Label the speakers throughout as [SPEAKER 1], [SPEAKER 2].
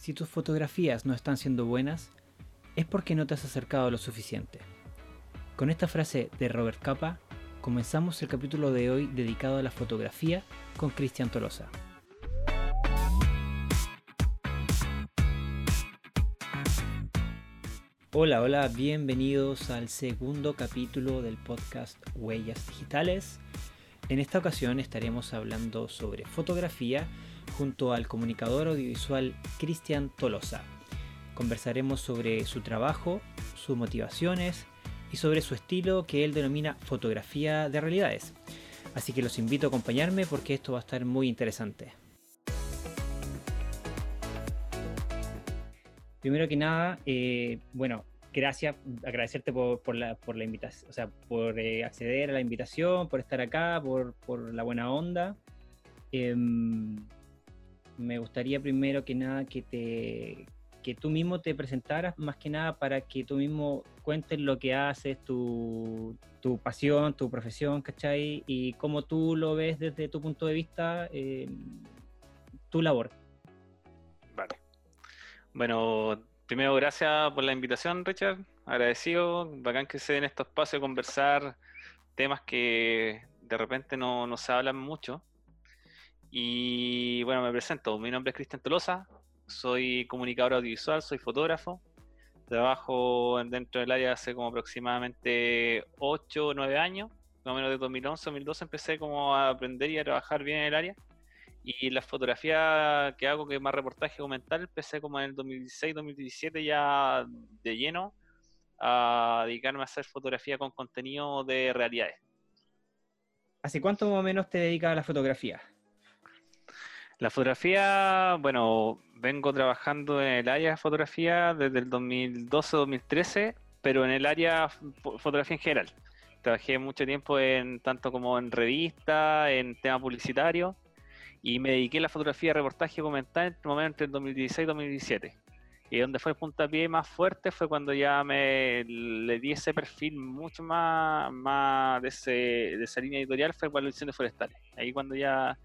[SPEAKER 1] Si tus fotografías no están siendo buenas, es porque no te has acercado lo suficiente. Con esta frase de Robert Capa, comenzamos el capítulo de hoy dedicado a la fotografía con Cristian Tolosa. Hola, hola, bienvenidos al segundo capítulo del podcast Huellas Digitales. En esta ocasión estaremos hablando sobre fotografía junto al comunicador audiovisual Cristian Tolosa. Conversaremos sobre su trabajo, sus motivaciones y sobre su estilo que él denomina fotografía de realidades. Así que los invito a acompañarme porque esto va a estar muy interesante. Primero que nada, eh, bueno, gracias, agradecerte por, la, invitación, o sea, por eh, acceder a la invitación, por estar acá, por, por la buena onda. Em, me gustaría primero que nada que te que tú mismo te presentaras más que nada para que tú mismo cuentes lo que haces, tu, tu pasión, tu profesión, ¿cachai? Y cómo tú lo ves desde tu punto de vista, eh, tu labor.
[SPEAKER 2] Vale. Bueno, primero gracias por la invitación, Richard. Agradecido, bacán que se den estos espacios a conversar temas que de repente no, no se hablan mucho. Y bueno, me presento. Mi nombre es Cristian Tolosa, soy comunicador audiovisual, soy fotógrafo. Trabajo dentro del área hace como aproximadamente 8 o 9 años. Más o menos de 2011 2012 empecé como a aprender y a trabajar bien en el área. Y la fotografía que hago, que es más reportaje documental, empecé como en el 2016-2017 ya de lleno a dedicarme a hacer fotografía con contenido de realidades.
[SPEAKER 1] ¿Hace cuánto más o menos te dedicas a la fotografía?
[SPEAKER 2] La fotografía, bueno, vengo trabajando en el área de fotografía desde el 2012-2013, pero en el área fotografía en general. Trabajé mucho tiempo en tanto como en revista, en tema publicitario, y me dediqué a la fotografía, reportaje documental entre el 2016 y 2017. Y donde fue el puntapié más fuerte fue cuando ya me le di ese perfil mucho más, más de, ese, de esa línea editorial, fue para de forestales. Ahí cuando ya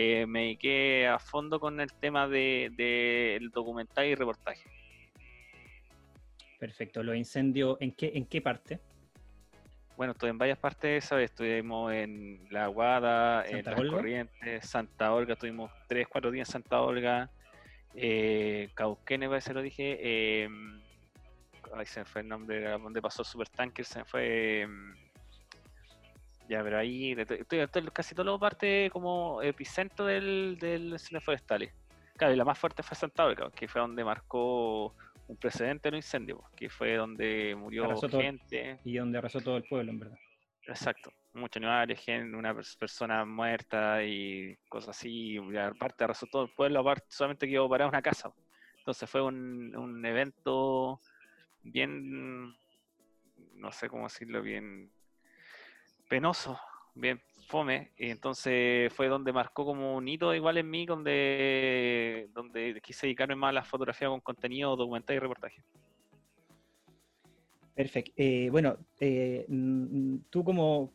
[SPEAKER 2] eh, me dediqué a fondo con el tema del de, documental y reportaje.
[SPEAKER 1] Perfecto. ¿Los incendios en qué, en qué parte?
[SPEAKER 2] Bueno, estuve en varias partes, ¿sabes? Estuvimos en La Aguada, en Las Corrientes, Santa Olga, estuvimos tres, cuatro días en Santa Olga, eh, Cauquene, parece lo dije, eh, ahí se me fue el nombre, donde pasó Supertanker, se me fue... Em, ya, pero ahí estoy, casi todo parte como epicentro del, del cine forestal. Claro, y la más fuerte fue Santa Olga, que fue donde marcó un precedente en un incendio, que fue donde murió gente.
[SPEAKER 1] y donde arrasó todo el pueblo, en verdad.
[SPEAKER 2] Exacto, muchos animales, gente, una persona muerta y cosas así. Y aparte arrasó todo el pueblo, aparte solamente quedó parada una casa. Entonces fue un, un evento bien, no sé cómo decirlo, bien penoso, bien fome, y entonces fue donde marcó como un hito igual en mí, donde, donde quise dedicarme más a la fotografía con contenido documental y reportaje.
[SPEAKER 1] Perfecto. Eh, bueno, eh, tú como,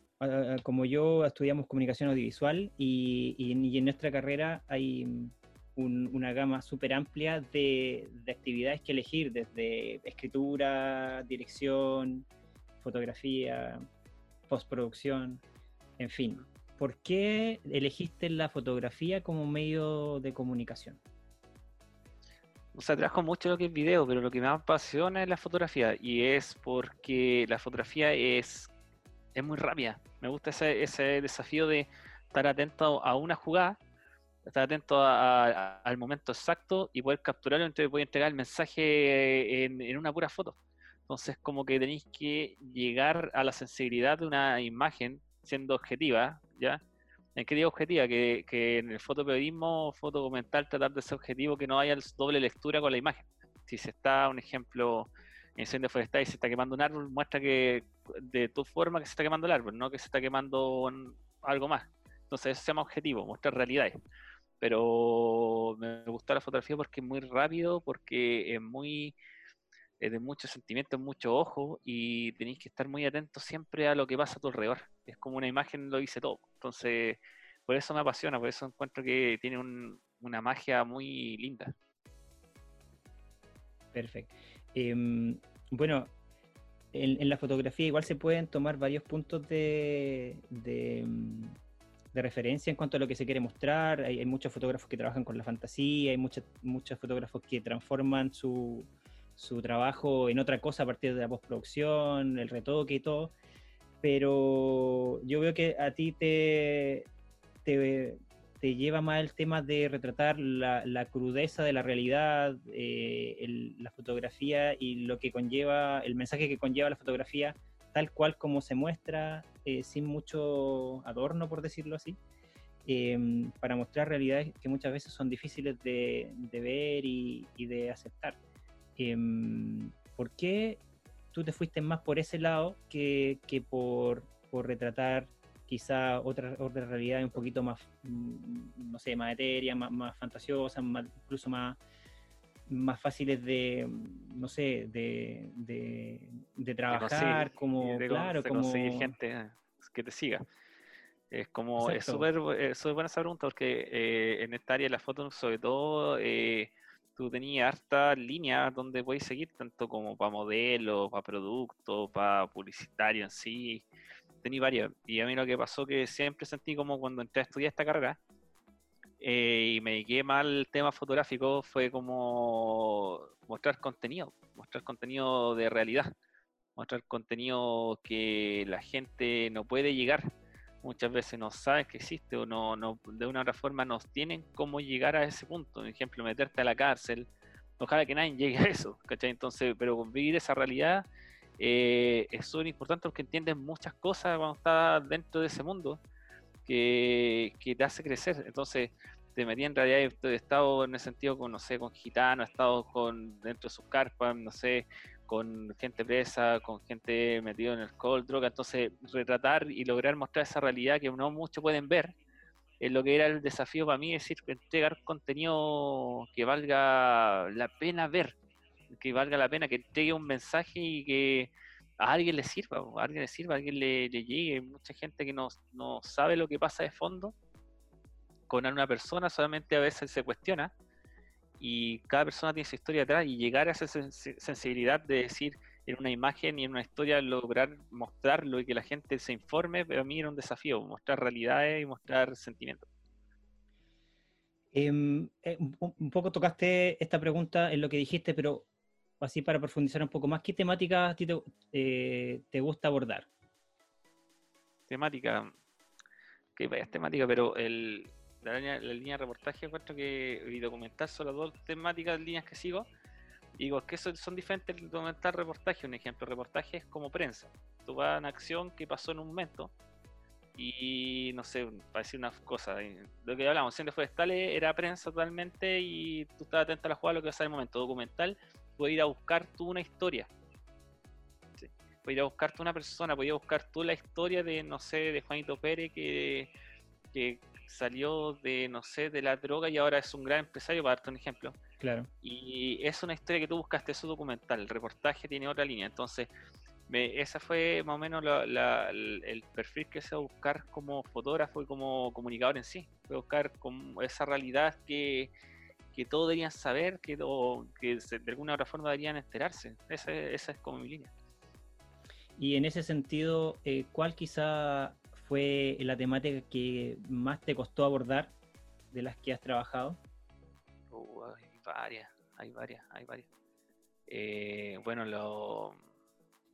[SPEAKER 1] como yo estudiamos comunicación audiovisual y, en nuestra carrera hay una gama súper amplia de, de, actividades que elegir, desde escritura, dirección, fotografía, postproducción, en fin. ¿Por qué elegiste la fotografía como medio de comunicación?
[SPEAKER 2] O sea, trabajo mucho lo que es video, pero lo que me apasiona es la fotografía. Y es porque la fotografía es, es muy rápida. Me gusta ese, ese desafío de estar atento a una jugada, estar atento al momento exacto y poder capturarlo, entonces poder entregar el mensaje en, en una pura foto. Entonces, como que tenéis que llegar a la sensibilidad de una imagen siendo objetiva, ¿ya? ¿En qué digo objetiva? Que, que en el fotoperiodismo, fotodocumental, tratar de ser objetivo, que no haya doble lectura con la imagen. Si se está, un ejemplo, incendio forestal y se está quemando un árbol, muestra que de tu forma que se está quemando el árbol, no que se está quemando algo más. Entonces, eso se llama objetivo, mostrar realidades. Pero me gusta la fotografía porque es muy rápido, porque es muy es de mucho sentimiento, mucho ojo y tenéis que estar muy atentos siempre a lo que pasa a tu alrededor. Es como una imagen lo dice todo. Entonces, por eso me apasiona, por eso encuentro que tiene una magia muy linda.
[SPEAKER 1] Perfecto. Em, bueno, en, la fotografía igual se pueden tomar varios puntos de, de, referencia en cuanto a lo que se quiere mostrar. Hay, muchos fotógrafos que trabajan con la fantasía, hay muchos, muchos fotógrafos que transforman su, su trabajo en otra cosa a partir de la postproducción, el retoque y todo. Pero yo veo que a ti te, te, te lleva más el tema de retratar la, crudeza de la realidad, eh, la fotografía y lo que conlleva, el mensaje que conlleva la fotografía, tal cual como se muestra, eh, sin mucho adorno, por decirlo así, em, para mostrar realidades que muchas veces son difíciles de, ver y, de aceptar. Em, ¿Por qué tú te fuiste más por ese lado que, por, por retratar quizá otra, otra realidad un poquito más, mm, no sé, más etérea, más, más fantasiosa, incluso más, más fáciles de, no sé, de, de, trabajar, como, claro, como...
[SPEAKER 2] conseguir gente eh, que te siga. Es como, es súper buena esa pregunta porque eh, en esta área de la foto, sobre todo, eh, tú tenías hartas líneas donde puedes seguir, tanto como para modelo, para producto, para publicitario en sí tenía varias. Y a mí lo que pasó que siempre sentí como cuando entré a estudiar esta carrera eh, y me dediqué mal el tema fotográfico fue como mostrar contenido, mostrar contenido de realidad, mostrar contenido que la gente no puede llegar. Muchas veces no sabe que existe o no, no de una u otra forma nos tienen cómo llegar a ese punto. Por ejemplo, meterte a la cárcel. Ojalá que nadie llegue a eso, ¿cachai? Entonces, pero vivir esa realidad eh, es súper importante porque entiendes muchas cosas cuando estás dentro de ese mundo que, te hace crecer. Entonces, te metí en realidad, he estado en ese sentido con, no sé, con gitanos, he estado con, dentro de sus carpas, no sé, con gente presa, con gente metida en alcohol, droga. Entonces, retratar y lograr mostrar esa realidad que no muchos pueden ver, es lo que era el desafío para mí, es decir, entregar contenido que valga la pena ver que valga la pena, que entregue un mensaje y que a alguien le sirva, a alguien le sirva, a alguien le, llegue. Mucha gente que no, no, sabe lo que pasa de fondo con una persona, solamente a veces se cuestiona y cada persona tiene su historia atrás y llegar a esa sensibilidad de decir en una imagen y en una historia lograr mostrarlo y que la gente se informe, pero a mí era un desafío, mostrar realidades y mostrar sentimientos.
[SPEAKER 1] Em, eh, un poco tocaste esta pregunta en lo que dijiste, pero así para profundizar un poco más, ¿qué temática a ti te, eh, gusta abordar?
[SPEAKER 2] Temática, que vaya temática, pero el, la, línea, de reportaje encuentro que y documental son las dos temáticas, líneas que sigo. Y digo, que son, son diferentes el documental reportaje. Un ejemplo, reportaje es como prensa. Tú vas a una acción que pasó en un momento y no sé, para decir unas cosas. Lo que hablamos, de forestales era prensa totalmente y tú estabas atento a la jugada, lo que pasa en el momento. Documental puedes ir a buscar tú una historia. Puedes ir a buscar tú una persona, puedes buscar tú la historia de, no sé, de Juanito Pérez que salió de, no sé, de la droga y ahora es un gran empresario, para darte un ejemplo.
[SPEAKER 1] Claro.
[SPEAKER 2] Y es una historia que tú buscaste, es documental. El reportaje tiene otra línea. Entonces, me, esa fue más o menos el perfil que se va a buscar como fotógrafo y como comunicador en sí. Fue buscar como esa realidad que, que todos deberían saber, que, que de alguna otra forma deberían enterarse. Esa, esa, es como mi línea.
[SPEAKER 1] Y en ese sentido, eh, ¿cuál quizá fue la temática que más te costó abordar de las que has trabajado?
[SPEAKER 2] Uh, hay varias, hay varias, hay varias. Eh, bueno, lo,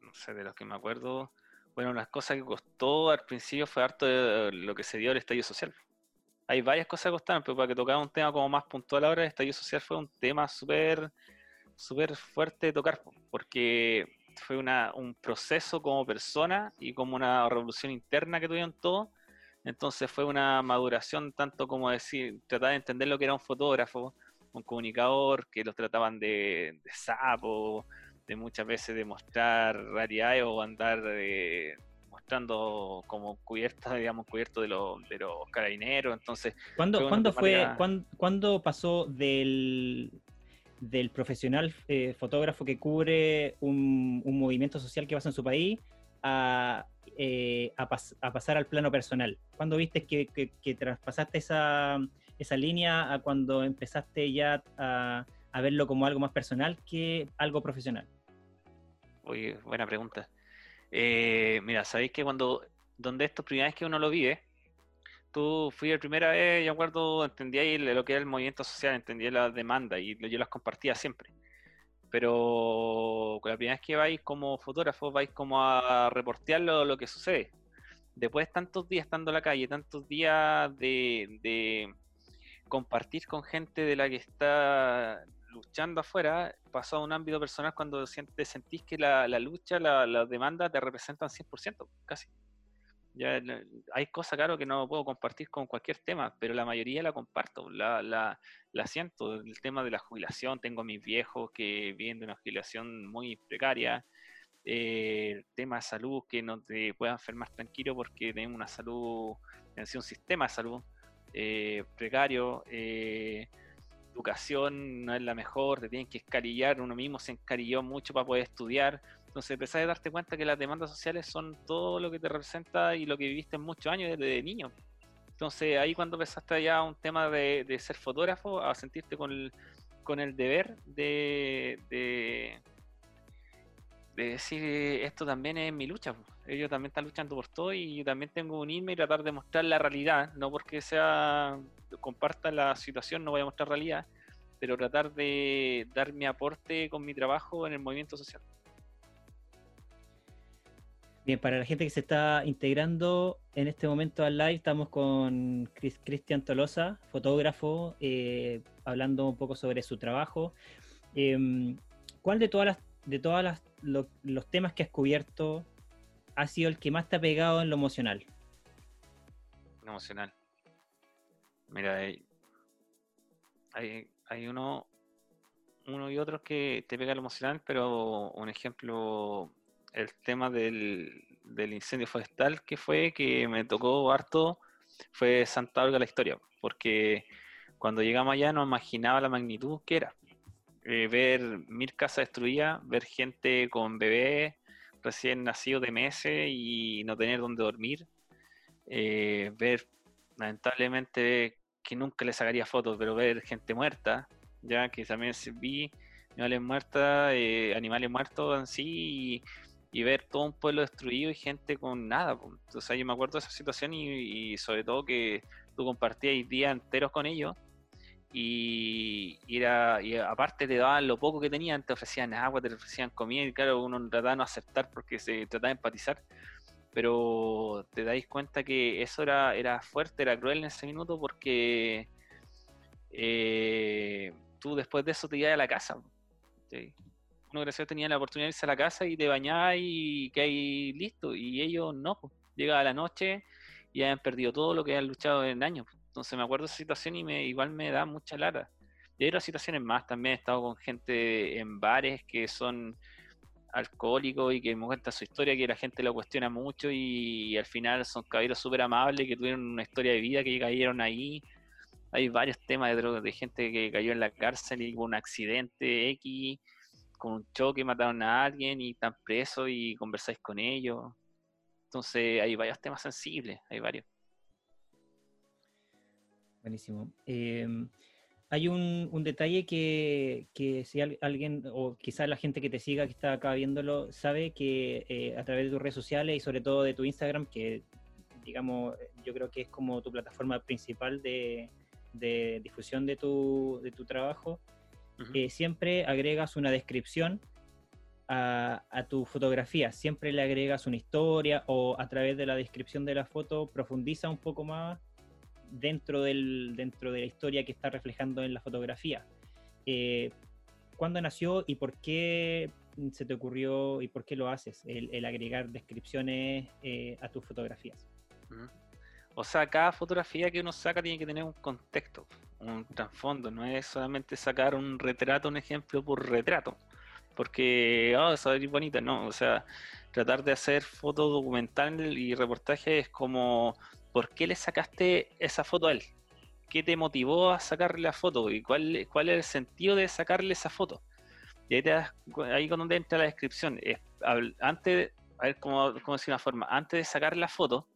[SPEAKER 2] no sé, de los que me acuerdo, bueno, las cosas que costó al principio fue harto de lo que se dio el estallido social hay varias cosas que costaron, pero para que tocara un tema como más puntual ahora, el estallido social fue un tema súper súper fuerte de tocar, porque fue una, un proceso como persona y como una revolución interna que tuvieron todos. Entonces fue una maduración tanto como decir, tratar de entender lo que era un fotógrafo, un comunicador, que los trataban de, de sapo, de muchas veces de mostrar raridades o andar de, mostrando como cubierta, digamos, cubierto de, de los carabineros. Entonces,
[SPEAKER 1] ¿cuándo, ¿cuándo fue, ¿cuándo, pasó del, del profesional eh, fotógrafo que cubre un, movimiento social que pasa en su país a, eh, a, pasar al plano personal? ¿Cuándo viste que, que, traspasaste esa, esa línea a cuando empezaste ya a, a verlo como algo más personal que algo profesional?
[SPEAKER 2] Oye, buena pregunta. Eh, mira, sabéis que cuando, donde esto primera vez que uno lo vive, tú fui la primera vez, yo acuerdo, entendía lo que era el movimiento social, entendía la demanda y yo las compartía siempre. Pero la primera vez que vais como fotógrafo, vais como a reportear lo, que sucede. Después de tantos días estando en la calle, tantos días de, compartir con gente de la que está luchando afuera, pasó a un ámbito personal cuando te sentís que la, lucha, la, la demanda te representan 100%, casi. Hay cosas, claro, que no puedo compartir con cualquier tema, pero la mayoría la comparto, la, siento. El tema de la jubilación, tengo a mis viejos que viven de una jubilación muy precaria. Eh, el tema de salud, que no te puedan enfermar tranquilo porque tienen una salud, un sistema de salud eh, precario. Eh, educación no es la mejor, te tienen que escarillar, uno mismo se encarilló mucho para poder estudiar entonces empezás a darte cuenta que las demandas sociales son todo lo que te representa y lo que viviste en muchos años desde niño. Entonces ahí cuando empezaste ya un tema de, ser fotógrafo, a sentirte con el, con el deber de, de, decir esto también es mi lucha. Ellos también están luchando por todo y yo también tengo que unirme y tratar de mostrar la realidad, no porque sea comparta la situación, no voy a mostrar realidad, pero tratar de dar mi aporte con mi trabajo en el movimiento social.
[SPEAKER 1] Bien, para la gente que se está integrando en este momento al live, estamos con Cristian Tolosa, fotógrafo, eh, hablando un poco sobre su trabajo. Em, ¿Cuál de todas las, de todas los temas que has cubierto ha sido el que más te ha pegado en lo emocional?
[SPEAKER 2] Lo emocional. Mira, hay, hay, uno, uno y otro que te pega lo emocional, pero un ejemplo el tema del, incendio forestal que fue, que me tocó harto, fue Santa Olga la historia, porque cuando llegamos allá no imaginaba la magnitud que era. Eh, ver mil casas destruidas, ver gente con bebés recién nacidos de meses y no tener dónde dormir, eh, ver lamentablemente que nunca le sacaría fotos, pero ver gente muerta, ya que también vi animales muertos, eh, animales muertos en sí, y ver todo un pueblo destruido y gente con nada. Entonces yo me acuerdo de esa situación y, sobre todo que tú compartías días enteros con ellos y, era, y aparte te daban lo poco que tenían, te ofrecían agua, te ofrecían comida y claro, uno trataba de no aceptar porque se trataba de empatizar. Pero te dais cuenta que eso era, era fuerte, era cruel en ese minuto porque eh, tú después de eso te ibas a la casa. ¿sí? Uno gracias tenía la oportunidad de irse a la casa y te bañar y que hay listo. Y ellos no, pues. llega a la noche y han perdido todo lo que han luchado en años. Entonces me acuerdo de esa situación y me, igual me da mucha lata. Y hay otras situaciones más, también he estado con gente en bares que son alcohólicos y que me cuenta su historia, que la gente lo cuestiona mucho y, al final son caballeros súper amables que tuvieron una historia de vida que cayeron ahí. Hay varios temas de, de gente que cayó en la cárcel y hubo un accidente X con un choque mataron a alguien y están presos y conversáis con ellos. Entonces hay varios temas sensibles, hay varios.
[SPEAKER 1] Buenísimo. Em, hay un, detalle que, si alguien, o quizás la gente que te siga, que está acá viéndolo, sabe que eh, a través de tus redes sociales y sobre todo de tu Instagram, que digamos, yo creo que es como tu plataforma principal de, difusión de tu, de tu trabajo, siempre agregas una descripción a, tu fotografía, siempre le agregas una historia o a través de la descripción de la foto profundiza un poco más dentro, del, dentro de la historia que está reflejando en la fotografía. Eh, ¿Cuándo nació y por qué se te ocurrió y por qué lo haces, el, agregar descripciones eh, a tus fotografías?
[SPEAKER 2] O sea, cada fotografía que uno saca tiene que tener un contexto un trasfondo, no es solamente sacar un retrato, un ejemplo por retrato, porque, oh, eso es bonita, no, o sea, tratar de hacer foto documental y reportaje es como, ¿por qué le sacaste esa foto a él? ¿Qué te motivó a sacarle la foto? ¿Y cuál, cuál es el sentido de sacarle esa foto? Y ahí, te das, ahí con donde entra la descripción. Es, antes, a ver cómo, cómo decir una forma, antes de sacar la foto,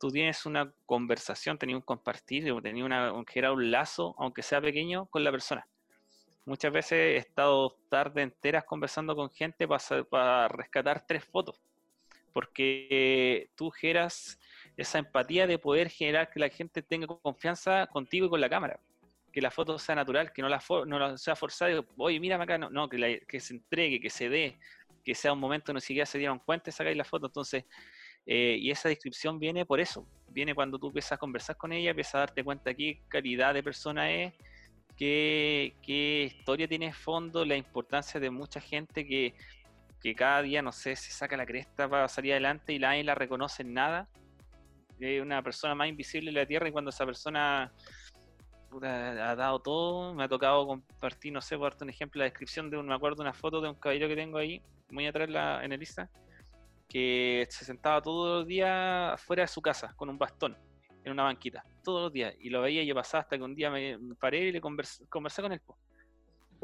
[SPEAKER 2] tú tienes una conversación, tenías un compartir, tenías una, un, un lazo, aunque sea pequeño, con la persona. muchas veces he estado tarde enteras conversando con gente para, rescatar tres fotos, porque tú generas esa empatía de poder generar que la gente tenga confianza contigo y con la cámara. Que la foto sea natural, que no la, no sea forzada. Oye, mírame acá, no, que, que, se entregue, que se dé, que sea un momento, no siquiera se dieron cuenta y sacáis la foto. Entonces, eh, y esa descripción viene por eso. Viene cuando tú empiezas a conversar con ella, empiezas a darte cuenta qué calidad de persona es, qué, historia tiene fondo, la importancia de mucha gente que, que cada día, no sé, se saca la cresta para salir adelante y nadie la reconoce en nada es una persona más invisible en la Tierra y cuando esa persona ha dado todo, me ha tocado compartir, no sé, por darte un ejemplo, la descripción de un, me acuerdo una foto de un caballero que tengo ahí, muy atrás la, en el Insta, que se sentaba todos los días fuera de su casa con un bastón en una banquita, todos los días, y lo veía y yo pasaba hasta que un día me paré y le conversé, con él,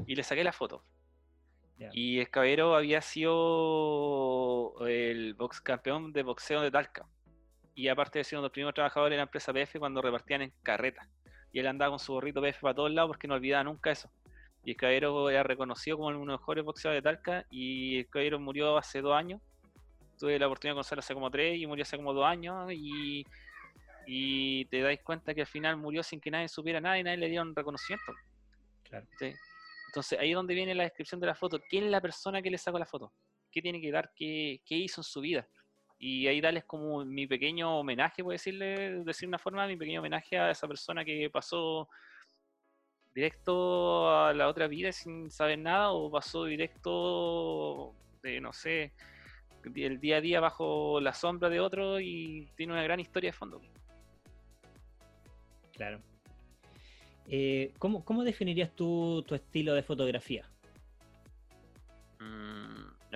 [SPEAKER 2] y le saqué la foto. Y el caballero había sido el box campeón de boxeo de Talca y aparte de ser uno de los primeros trabajadores de la empresa PF cuando repartían en carreta. Y él andaba con su gorrito PF para todos lados porque no olvidaba nunca eso. Y el caballero era reconocido como uno de los mejores boxeadores de Talca y el caballero murió hace dos años. Tuve la oportunidad de conocerlo hace como tres y murió hace como dos años y, y te dais cuenta que al final murió sin que nadie supiera nada y nadie le dieron reconocimiento. Claro. Entonces ahí es donde viene la descripción de la foto. ¿Quién es la persona que le sacó la foto? ¿Qué tiene que dar? ¿Qué, qué hizo en su vida? y ahí darles como mi pequeño homenaje, puedo decirle, decir una forma, mi pequeño homenaje a esa persona que pasó directo a la otra vida sin saber nada o pasó directo de, no sé, el día a día bajo la sombra de otro y tiene una gran historia de fondo.
[SPEAKER 1] Claro. Eh, ¿cómo, ¿cómo, definirías tú tu estilo de fotografía?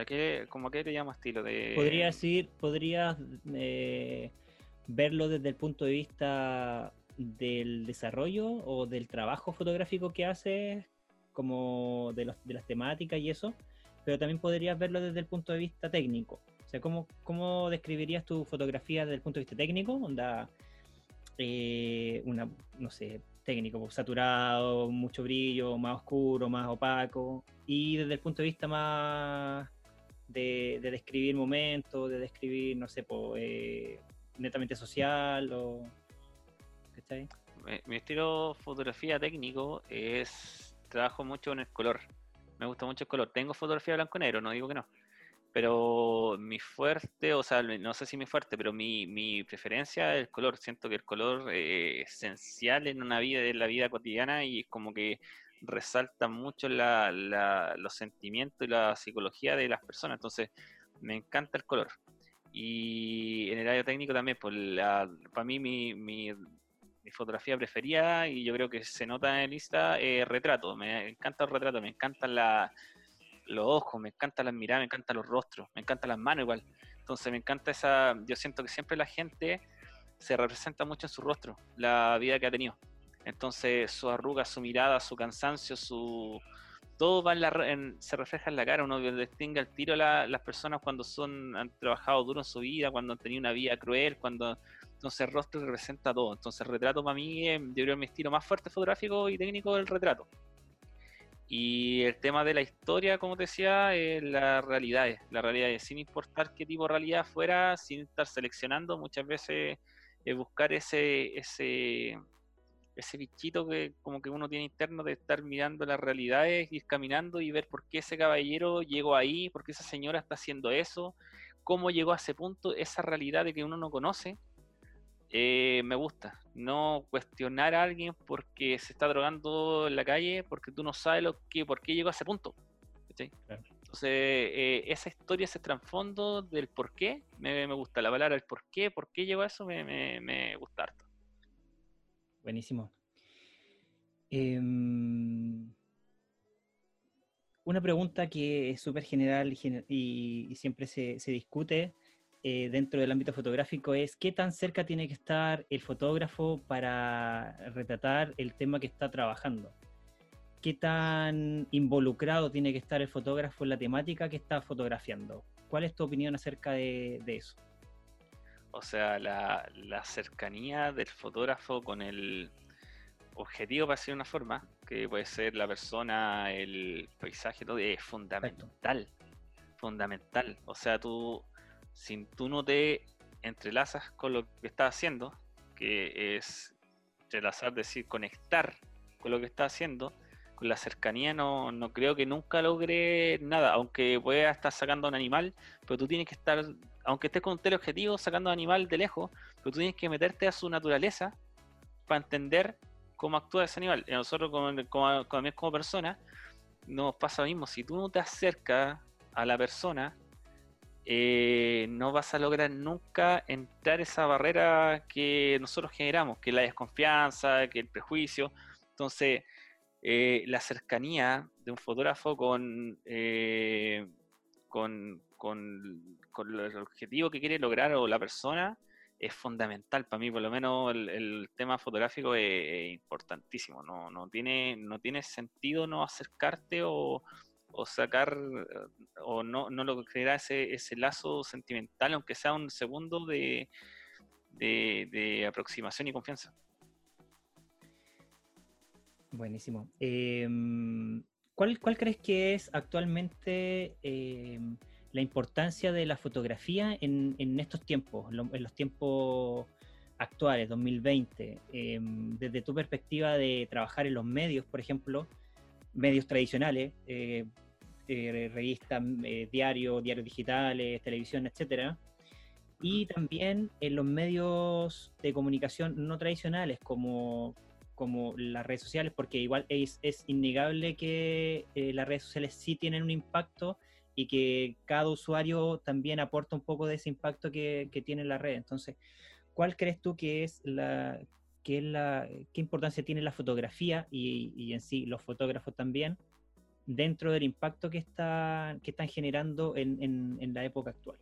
[SPEAKER 2] qué, ¿Cómo que te llama estilo? De...
[SPEAKER 1] Podría decir, podrías eh, verlo desde el punto de vista del desarrollo o del trabajo fotográfico que haces, como de, de las temáticas y eso, pero también podrías verlo desde el punto de vista técnico. Sea, ¿cómo, describirías tu fotografía desde el punto de vista técnico? Onda, eh, una, no sé, técnico, saturado, mucho brillo, más oscuro, más opaco, y desde el punto de vista más de, describir momentos, de describir, no sé, eh, netamente social o...
[SPEAKER 2] ¿Cachai? Mi, mi estilo fotografía técnico es, trabajo mucho en el color, me gusta mucho el color. Tengo fotografía blanco-negro, no digo que no. Pero mi fuerte, o sea, no sé si mi fuerte, pero mi, mi preferencia es el color. Siento que el color es esencial en una vida, en la vida cotidiana y es como que resalta mucho los sentimientos y la psicología de las personas. Entonces, me encanta el color. Y en el área técnico también, pues para mí mi, fotografía preferida, y yo creo que se nota en el lista, es retrato. Me encanta el retrato, me encantan los ojos, me encantan las miradas, me encantan los rostros, me encantan las manos igual. Entonces me encanta esa, yo siento que siempre la gente se representa mucho en su rostro, la vida que ha tenido. Entonces su arruga, su mirada, su cansancio, su todo va se refleja en la cara. Uno distingue al tiro las personas cuando son han trabajado duro en su vida, cuando han tenido una vida cruel, cuando entonces el rostro representa todo. Entonces el retrato para mí yo creo, mi estilo más fuerte fotográfico y técnico del retrato. Y el tema de la historia, como te decía, es la realidad, la realidad sin importar qué tipo de realidad fuera, sin estar seleccionando, muchas veces es buscar ese, ese ese bichito que como que uno tiene interno de estar mirando las realidades, ir caminando y ver por qué ese caballero llegó ahí, por qué esa señora está haciendo eso, cómo llegó a ese punto, esa realidad de que uno no conoce, eh, me gusta. No cuestionar a alguien porque se está drogando en la calle, porque tú no sabes lo que, por qué llegó a ese punto. Entonces, eh, esa historia, ese trasfondo del por qué, me, gusta. La palabra el por qué, por qué llegó a eso, me, me, me gusta harto.
[SPEAKER 1] Buenísimo. Em, una pregunta que es súper general y, siempre se, discute eh, dentro del ámbito fotográfico es qué tan cerca tiene que estar el fotógrafo para retratar el tema que está trabajando. ¿Qué tan involucrado tiene que estar el fotógrafo en la temática que está fotografiando? ¿Cuál es tu opinión acerca de eso?
[SPEAKER 2] O sea, la, cercanía del fotógrafo con el, objetivo para decir una forma, que puede ser la persona, el paisaje, todo, es fundamental. Fundamental. O sea, tú, si tú no te entrelazas con lo que estás haciendo, que es entrelazar, decir, conectar con lo que estás haciendo, con la cercanía no, no creo que nunca logre nada, aunque puedas estar sacando un animal, pero tú tienes que estar, aunque estés con un teleobjetivo sacando un animal de lejos, pero tú tienes que meterte a su naturaleza para entender cómo actúa ese animal. Y nosotros como, como, como, como persona nos pasa lo mismo, si tú no te acercas a la persona, eh, no vas a lograr nunca entrar esa barrera que nosotros generamos, que la desconfianza, que el prejuicio. Entonces, eh, la cercanía de un fotógrafo con, eh, con, con, el objetivo que quiere lograr o la persona es fundamental. Para mí, por lo menos, el, tema fotográfico es, importantísimo. No, no, tiene, no tiene sentido no acercarte o, o sacar o no, no lograr ese, ese lazo sentimental, aunque sea un segundo de, de, aproximación y confianza.
[SPEAKER 1] Buenísimo. Em, ¿cuál, ¿cuál, crees que es actualmente em, la importancia de la fotografía en, en estos tiempos, en los tiempos actuales, 2020? Em, desde tu perspectiva de trabajar en los medios, por ejemplo, medios tradicionales, eh, eh, revistas, eh, diarios, diarios digitales, televisión, etcétera, y también en los medios de comunicación no tradicionales como como las redes sociales, porque igual es, es innegable que las redes sociales sí tienen un impacto y que cada usuario también aporta un poco de ese impacto que, que tiene la red. Entonces, ¿cuál crees tú que es la, que es la qué importancia tiene la fotografía y, y, en sí los fotógrafos también dentro del impacto que, está, que están generando en, en, la época actual?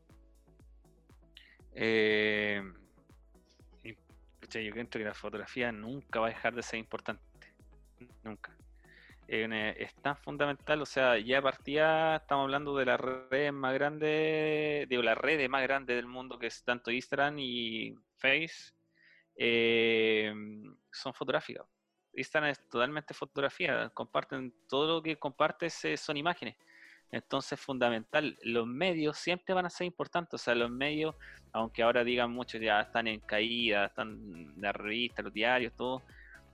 [SPEAKER 2] Eh yo creo que la fotografía nunca va a dejar de ser importante. Nunca. es tan fundamental, o sea, ya partía, estamos hablando de las redes más grandes, digo, las redes más grandes del mundo, que es tanto Instagram y Face, eh, son fotográficas. Instagram es totalmente fotografía, comparten, todo lo que compartes son imágenes. Entonces, es fundamental. Los medios siempre van a ser importantes. O sea, los medios, aunque ahora digan muchos ya están en caída, están las revistas, los diarios, todo,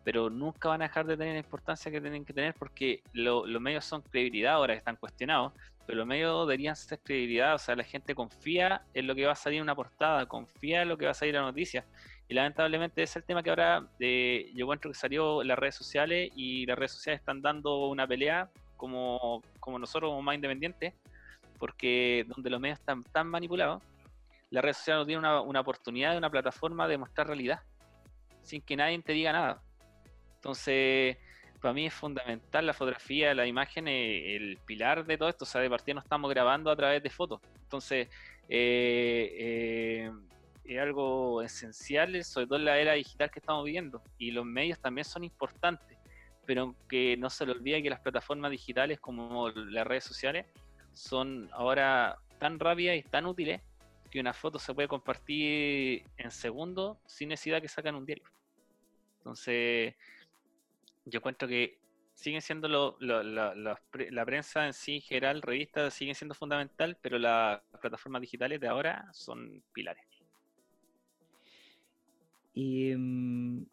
[SPEAKER 2] pero nunca van a dejar de tener la importancia que tienen que tener porque los medios son credibilidad, ahora están cuestionados, pero los medios deberían ser credibilidad. O sea, la gente confía en lo que va a salir en una portada, confía en lo que va a salir en la noticia. Y lamentablemente ese es el tema que ahora eh, yo encuentro que salió en las redes sociales y las redes sociales están dando una pelea como, como nosotros, como más independientes, porque donde los medios están tan manipulados, la red social no tiene una, una oportunidad una plataforma de mostrar realidad, sin que nadie te diga nada. Entonces, para mí es fundamental la fotografía, la imagen, el pilar de todo esto. O sea, de partida no estamos grabando a través de fotos. Entonces, eh, eh, es algo esencial, sobre todo en la era digital que estamos viviendo. Y los medios también son importantes pero que no se le olvide que las plataformas digitales como las redes sociales son ahora tan rápidas y tan útiles que una foto se puede compartir en segundos sin necesidad que sacan un diario. Entonces, yo cuento que siguen siendo lo, la prensa en sí, general, revistas, siguen siendo fundamental, pero las plataformas digitales de ahora son pilares.
[SPEAKER 1] Y mm,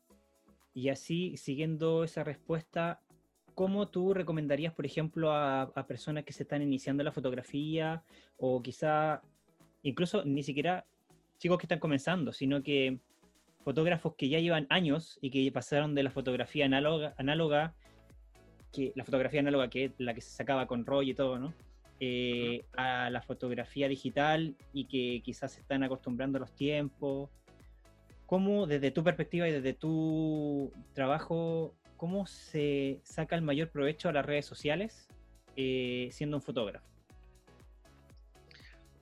[SPEAKER 1] y así, siguiendo esa respuesta, ¿cómo tú recomendarías, por ejemplo, a, personas que se están iniciando la fotografía o quizá incluso ni siquiera chicos que están comenzando, sino que fotógrafos que ya llevan años y que pasaron de la fotografía análoga, análoga que la fotografía análoga que es la que se sacaba con rollo y todo, ¿no? Eh, a la fotografía digital y que quizás se están acostumbrando a los tiempos ¿Cómo, desde tu perspectiva y desde tu trabajo, cómo se saca el mayor provecho a las redes sociales eh, siendo un fotógrafo?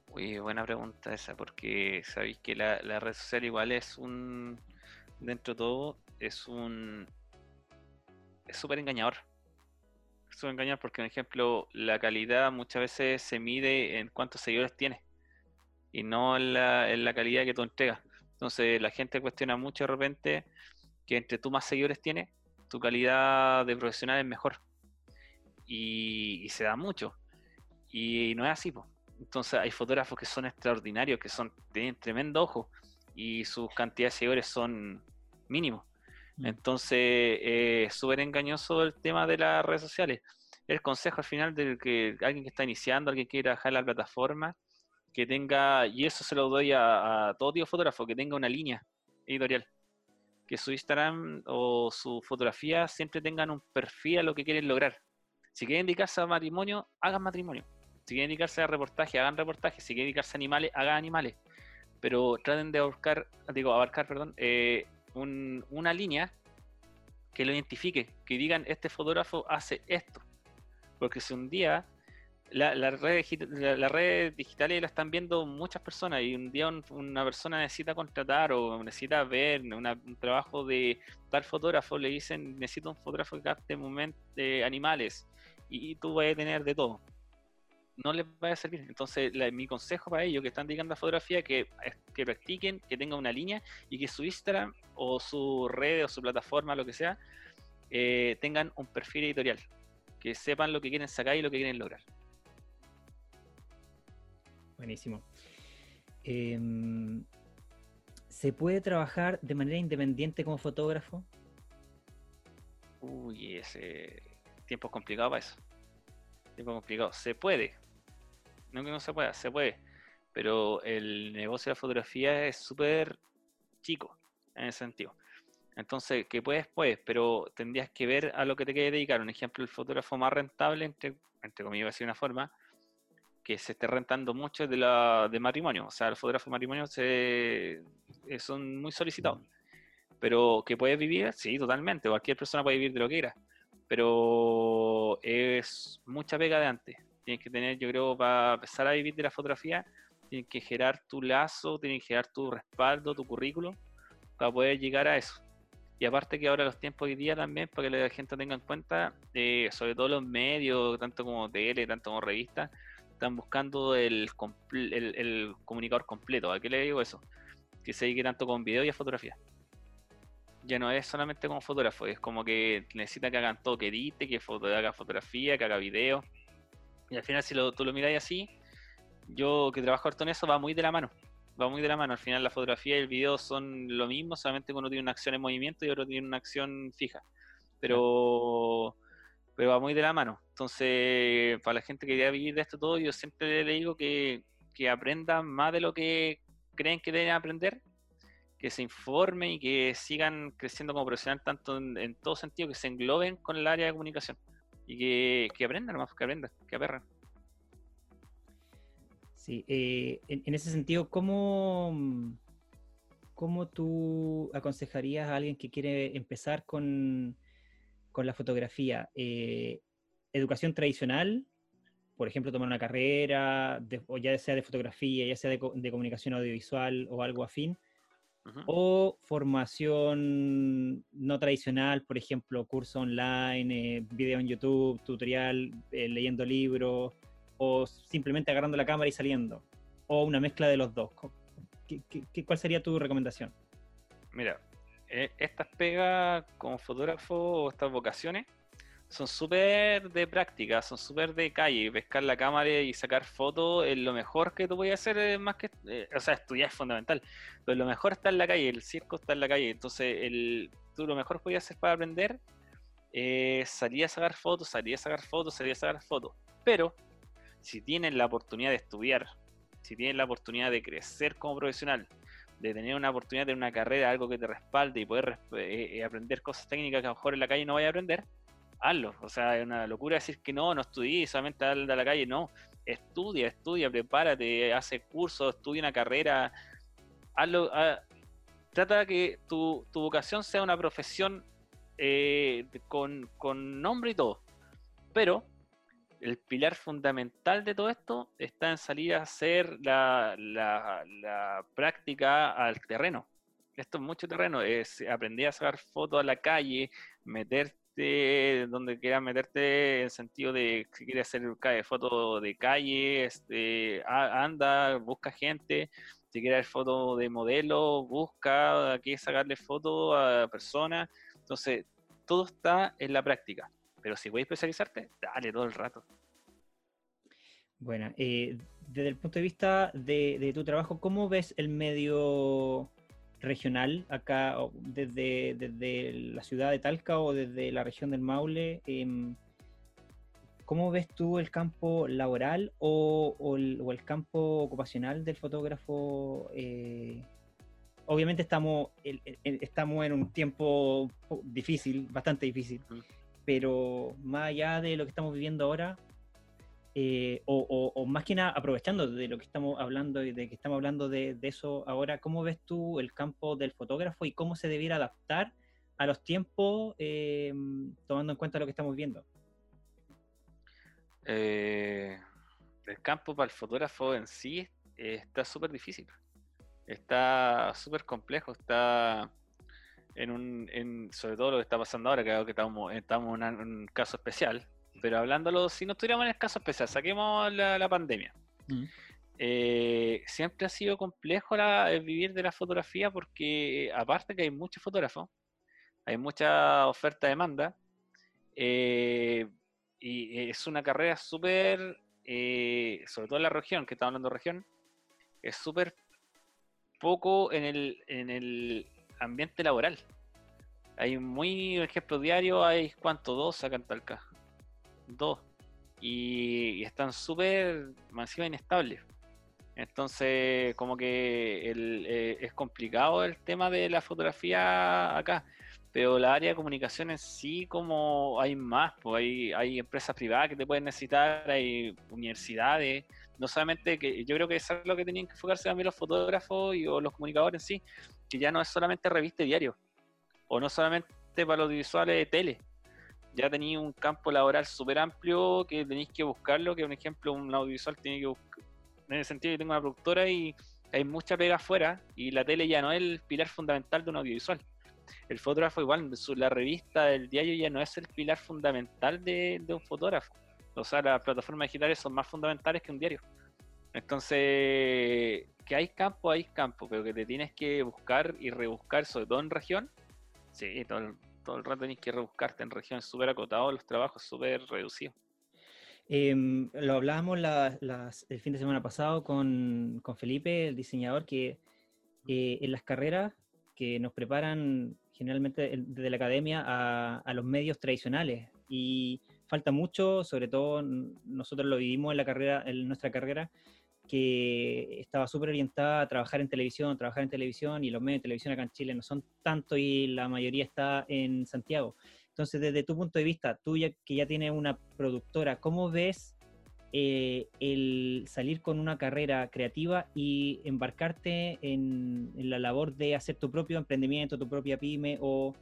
[SPEAKER 2] Uy, buena pregunta esa, porque sabéis que la, red social igual es un, dentro de todo, es un, es súper engañador. Es súper engañador porque, por ejemplo, la calidad muchas veces se mide en cuántos seguidores tienes y no en la, en la calidad que tú entregas. Entonces la gente cuestiona mucho de repente que entre tú más seguidores tienes, tu calidad de profesional es mejor. Y, se da mucho. Y no es así, pues. Entonces hay fotógrafos que son extraordinarios, que son tienen tremendo ojo y sus cantidades de seguidores son mínimos. Mm. Entonces es súper engañoso el tema de las redes sociales. El consejo al final del que alguien que está iniciando, alguien que quiere trabajar la plataforma, que tenga, y eso se lo doy a, todo tipo fotógrafo, que tenga una línea editorial que su Instagram o su fotografía siempre tengan un perfil a lo que quieren lograr. Si quieren dedicarse a matrimonio, hagan matrimonio. Si quieren dedicarse a reportaje, hagan reportaje. Si quieren dedicarse a animales, hagan animales. Pero traten de abarcar, digo, abarcar, perdón, eh, una línea que lo identifique, que digan, este fotógrafo hace esto. Porque si un día la la, red digitales la están viendo muchas personas y un día una persona necesita contratar o necesita ver un trabajo de tal fotógrafo, le dicen necesito un fotógrafo que capte de animales y, tú vas a tener de todo. No les va a servir. Entonces, mi consejo para ellos que están dedicando a fotografía que, que practiquen, que tengan una línea y que su Instagram o su red o su plataforma, lo que sea, eh, tengan un perfil editorial. Que sepan lo que quieren sacar y lo que quieren lograr.
[SPEAKER 1] Buenísimo. Em, ¿Se puede trabajar de manera independiente como fotógrafo?
[SPEAKER 2] Uy, ese tiempo complicado para eso. Tiempo complicado. Se puede. No que no se pueda, se puede. Pero el negocio de la fotografía es súper chico en ese sentido. Entonces, que puedes, puedes, pero tendrías que ver a lo que te quieres dedicar. Un ejemplo, el fotógrafo más rentable, entre, entre comillas, así una forma, que se esté rentando mucho de, la, de matrimonio. O sea, los fotógrafos de matrimonio se, eh, son muy solicitados. Pero que puedes vivir, sí, totalmente. Cualquier persona puede vivir de lo que quiera. Pero es mucha pega de antes. Tienes que tener, yo creo, para empezar a vivir de la fotografía, tienes que generar tu lazo, tienes que generar tu respaldo, tu currículum, para poder llegar a eso. Y aparte que ahora los tiempos hoy día también, para que la gente tenga en cuenta, eh, sobre todo los medios, tanto como tele, tanto como revistas, están buscando el, el, comunicador completo. ¿A qué le digo eso? Que se dedique tanto con video y a fotografía. Ya no es solamente como fotógrafo, es como que necesita que hagan todo, que edite, que haga fotografía, que haga video. Y al final, si tú lo miráis así, yo que trabajo harto en eso, va muy de la mano. Va muy de la mano. Al final, la fotografía y el video son lo mismo, solamente que uno tiene una acción en movimiento y otro tiene una acción fija. Pero pero va muy de la mano. Entonces, para la gente que quiera vivir de esto todo, yo siempre le digo que, que aprendan más de lo que creen que deben aprender, que se informen y que sigan creciendo como profesional, tanto en, todo sentido, que se engloben con el área de comunicación y que, que aprendan más, que aprendan, que aperran.
[SPEAKER 1] Sí, eh, en, ese sentido, ¿cómo, ¿cómo tú aconsejarías a alguien que quiere empezar con, con la fotografía, eh, educación tradicional, por ejemplo, tomar una carrera, o ya sea de fotografía, ya sea de, comunicación audiovisual o algo afín, o formación no tradicional, por ejemplo, curso online, eh, video en YouTube, tutorial, eh, leyendo libros, o simplemente agarrando la cámara y saliendo, o una mezcla de los dos. qué, cuál sería tu recomendación?
[SPEAKER 2] Mira, estas pegas como fotógrafo o estas vocaciones son súper de práctica, son súper de calle. Pescar la cámara y sacar fotos es lo mejor que tú puedes hacer, eh, más que. Eh, o sea, estudiar es fundamental, pero lo mejor está en la calle, el circo está en la calle. Entonces, tú lo mejor que podías hacer para aprender es salir a sacar fotos, salir a sacar fotos, salir a sacar fotos. Pero, si tienes la oportunidad de estudiar, si tienes la oportunidad de crecer como profesional, de tener una oportunidad de una carrera, algo que te respalde y poder eh, eh, aprender cosas técnicas que a lo mejor en la calle no vaya a aprender, hazlo. O sea, es una locura decir que no, no estudié, solamente a la calle, no. Estudia, estudia, prepárate, hace cursos, estudia una carrera, hazlo. trata que tu, tu, vocación sea una profesión eh, con, con nombre y todo. Pero el pilar fundamental de todo esto está en salir a hacer la, práctica al terreno. Esto es mucho terreno, es aprender a sacar fotos a la calle, meterte donde quieras meterte en sentido de si quieres hacer fotos de calle, este, anda, busca gente, si quieres fotos de modelo, busca, aquí sacarle fotos a personas. Entonces, todo está en la práctica. Pero si puedes especializarte, dale todo el rato.
[SPEAKER 1] Bueno, eh, desde el punto de vista de, tu trabajo, ¿cómo ves el medio regional acá, desde, desde la ciudad de Talca o desde la región del Maule? Em, ¿Cómo ves tú el campo laboral o, el, campo ocupacional del fotógrafo? Eh, obviamente estamos, estamos en un tiempo difícil, bastante difícil, pero más allá de lo que estamos viviendo ahora, eh, o, más que nada aprovechando de lo que estamos hablando y de que estamos hablando de, eso ahora, ¿cómo ves tú el campo del fotógrafo y cómo se debiera adaptar a los tiempos eh, tomando en cuenta lo que estamos viendo?
[SPEAKER 2] Eh, el campo para el fotógrafo en sí está súper difícil. Está súper complejo. Está en un. sobre todo lo que está pasando ahora, creo que estamos, estamos en un caso especial. Pero hablándolo, si no estuviéramos en el caso especial, saquemos la, pandemia. Mm. Eh, siempre ha sido complejo vivir de la fotografía porque, aparte que hay muchos fotógrafos, hay mucha oferta-demanda. Eh, y es una carrera súper, eh, sobre todo en la región, que estamos hablando de región, es súper poco en el, en el ambiente laboral. Hay muy, ejemplo, diario, hay cuánto, dos acá en Talca. Dos. Y, están súper masiva inestables. Entonces, como que eh, es complicado el tema de la fotografía acá pero la área de comunicaciones sí como hay más, pues hay, hay empresas privadas que te pueden necesitar, hay universidades, no solamente que yo creo que eso es lo que tenían que enfocarse también los fotógrafos y o los comunicadores en sí, que ya no es solamente revista y diario, o no solamente para los audiovisuales de tele, ya tenéis un campo laboral súper amplio que tenéis que buscarlo, que un ejemplo, un audiovisual tiene que buscar, en el sentido que tengo una productora y hay mucha pega afuera y la tele ya no es el pilar fundamental de un audiovisual el fotógrafo igual, la revista, el diario ya no es el pilar fundamental de, un fotógrafo. O sea, las plataformas digitales son más fundamentales que un diario. Entonces, que hay campo, hay campo, pero que te tienes que buscar y rebuscar, sobre todo en región. Sí, todo el, todo el rato tienes que rebuscarte en región, súper acotado, los trabajos súper reducidos.
[SPEAKER 1] Em, lo hablábamos el fin de semana pasado con, Felipe, el diseñador, que eh, en las carreras que nos preparan generalmente desde la academia a, los medios tradicionales y falta mucho, sobre todo nosotros lo vivimos en la carrera, en nuestra carrera, que estaba súper orientada a trabajar en televisión, trabajar en televisión y los medios de televisión acá en Chile no son tanto y la mayoría está en Santiago. Entonces, desde tu punto de vista, tú ya, que ya tienes una productora, ¿cómo ves eh, el salir con una carrera creativa y embarcarte en, la labor de hacer tu propio emprendimiento, tu propia pyme o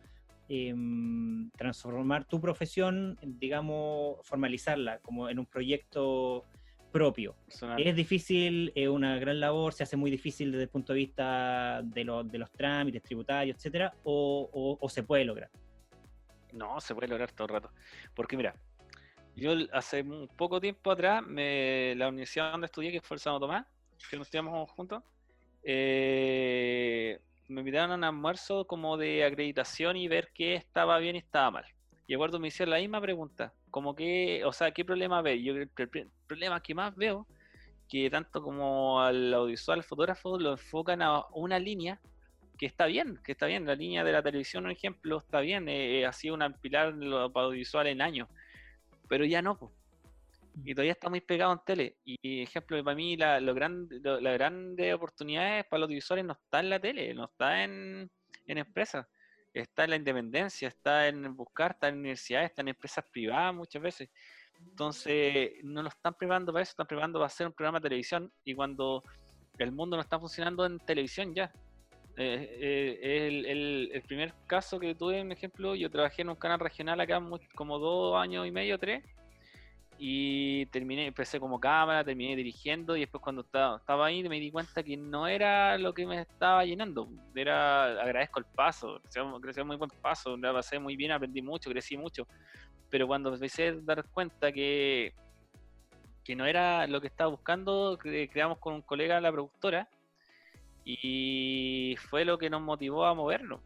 [SPEAKER 1] em, transformar tu profesión, digamos, formalizarla como en un proyecto propio. Es difícil, es una gran labor, se hace muy difícil desde el punto de vista de, de los trámites tributarios, etcétera, o, o se puede lograr.
[SPEAKER 2] No, se puede lograr todo el rato. Porque mira, yo hace un poco tiempo atrás, me, la universidad donde estudié, que fue el Santo Tomás, que nos estudiamos juntos, eh, me invitaron a un almuerzo como de acreditación y ver qué estaba bien y estaba mal. Y acuerdo me hicieron la misma pregunta, como que, o sea, ¿qué problema ve? Yo el, problema que más veo, que tanto como al audiovisual, al fotógrafo, lo enfocan a una línea que está bien, que está bien. La línea de la televisión, por ejemplo, está bien, eh, ha sido un pilar audiovisual en años pero ya no. Y todavía está muy pegado en tele. Y ejemplo, para mí la, lo grande, la grande oportunidades para los divisores no está en la tele, no está en, en empresas. Está en la independencia, está en buscar, está en universidades, está en empresas privadas muchas veces. Entonces, no lo están preparando para eso, están preparando para hacer un programa de televisión y cuando el mundo no está funcionando en televisión ya. Eh, eh, el, primer caso que tuve, un ejemplo, yo trabajé en un canal regional acá como dos años y medio, tres, y terminé, empecé como cámara, terminé dirigiendo, y después cuando estaba, estaba ahí me di cuenta que no era lo que me estaba llenando, era, agradezco el paso, creció, muy buen paso, la pasé muy bien, aprendí mucho, crecí mucho, pero cuando empecé a dar cuenta que, que no era lo que estaba buscando, creamos con un colega la productora, y fue lo que nos motivó a movernos.